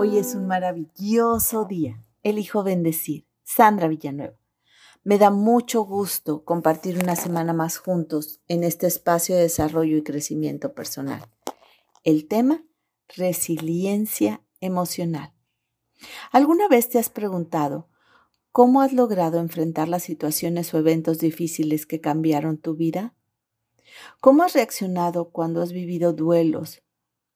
Hoy es un maravilloso día. Elijo bendecir. Sandra Villanueva. Me da mucho gusto compartir una semana más juntos en este espacio de desarrollo y crecimiento personal. El tema, resiliencia emocional. ¿Alguna vez te has preguntado cómo has logrado enfrentar las situaciones o eventos difíciles que cambiaron tu vida? ¿Cómo has reaccionado cuando has vivido duelos,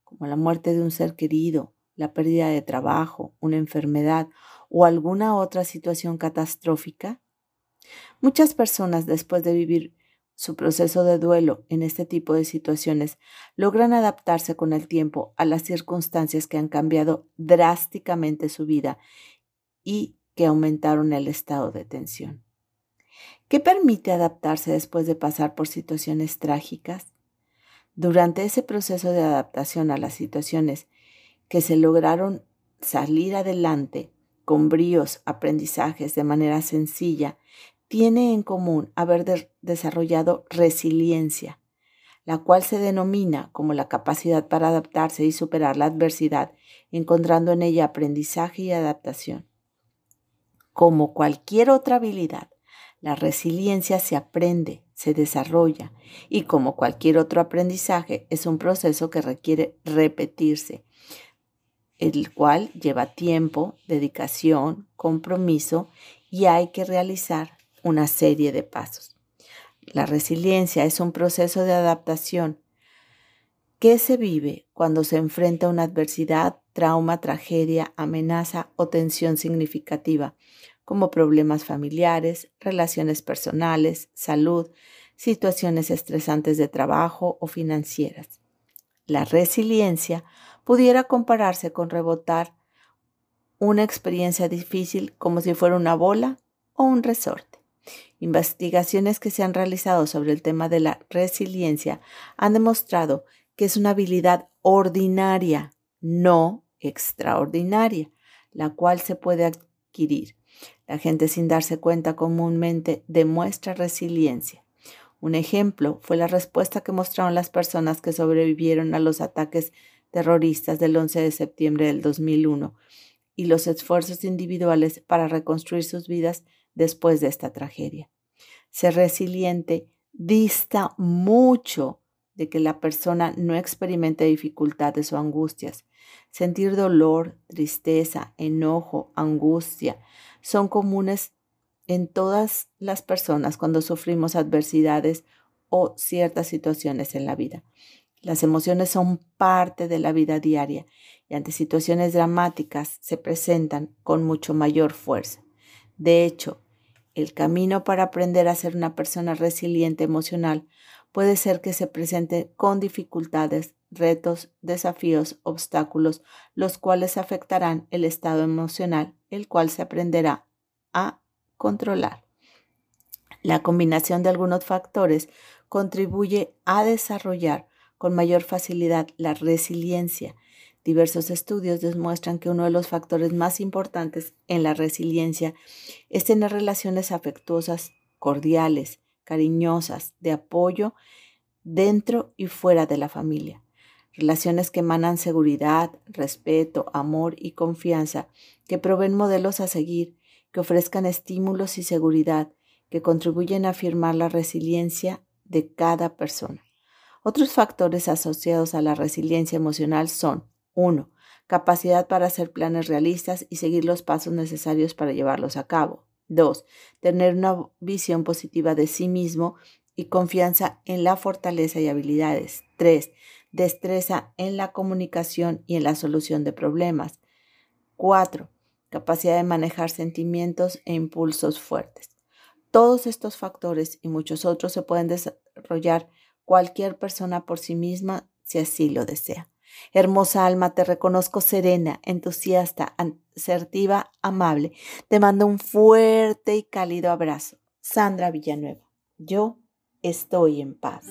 como la muerte de un ser querido, la pérdida de trabajo, una enfermedad o alguna otra situación catastrófica? Muchas personas después de vivir su proceso de duelo en este tipo de situaciones logran adaptarse con el tiempo a las circunstancias que han cambiado drásticamente su vida y que aumentaron el estado de tensión. ¿Qué permite adaptarse después de pasar por situaciones trágicas? Durante ese proceso de adaptación a las situaciones que se lograron salir adelante con bríos aprendizajes de manera sencilla, tiene en común haber desarrollado resiliencia, la cual se denomina como la capacidad para adaptarse y superar la adversidad, encontrando en ella aprendizaje y adaptación. Como cualquier otra habilidad, la resiliencia se aprende, se desarrolla y como cualquier otro aprendizaje es un proceso que requiere repetirse, el cual lleva tiempo, dedicación, compromiso y hay que realizar una serie de pasos. La resiliencia es un proceso de adaptación que se vive cuando se enfrenta a una adversidad, trauma, tragedia, amenaza o tensión significativa, como problemas familiares, relaciones personales, salud, situaciones estresantes de trabajo o financieras. La resiliencia pudiera compararse con rebotar una experiencia difícil como si fuera una bola o un resorte. Investigaciones que se han realizado sobre el tema de la resiliencia han demostrado que es una habilidad ordinaria, no extraordinaria, la cual se puede adquirir. La gente sin darse cuenta comúnmente demuestra resiliencia. Un ejemplo fue la respuesta que mostraron las personas que sobrevivieron a los ataques terroristas del 11 de septiembre del 2001 y los esfuerzos individuales para reconstruir sus vidas después de esta tragedia. Ser resiliente dista mucho de que la persona no experimente dificultades o angustias. Sentir dolor, tristeza, enojo, angustia son comunes en todas las personas cuando sufrimos adversidades o ciertas situaciones en la vida. Las emociones son parte de la vida diaria y ante situaciones dramáticas se presentan con mucho mayor fuerza. De hecho, el camino para aprender a ser una persona resiliente emocional puede ser que se presente con dificultades, retos, desafíos, obstáculos, los cuales afectarán el estado emocional, el cual se aprenderá a controlar. La combinación de algunos factores contribuye a desarrollar con mayor facilidad la resiliencia. Diversos estudios demuestran que uno de los factores más importantes en la resiliencia es tener relaciones afectuosas, cordiales, cariñosas, de apoyo dentro y fuera de la familia. Relaciones que emanan seguridad, respeto, amor y confianza, que proveen modelos a seguir, que ofrezcan estímulos y seguridad, que contribuyen a afirmar la resiliencia de cada persona. Otros factores asociados a la resiliencia emocional son 1. Capacidad para hacer planes realistas y seguir los pasos necesarios para llevarlos a cabo. 2. Tener una visión positiva de sí mismo y confianza en la fortaleza y habilidades. 3. Destreza en la comunicación y en la solución de problemas. 4. Capacidad de manejar sentimientos e impulsos fuertes. Todos estos factores y muchos otros se pueden desarrollar cualquier persona por sí misma si así lo desea. Hermosa alma, te reconozco serena, entusiasta, asertiva, amable. Te mando un fuerte y cálido abrazo. Sandra Villanueva. Yo estoy en paz.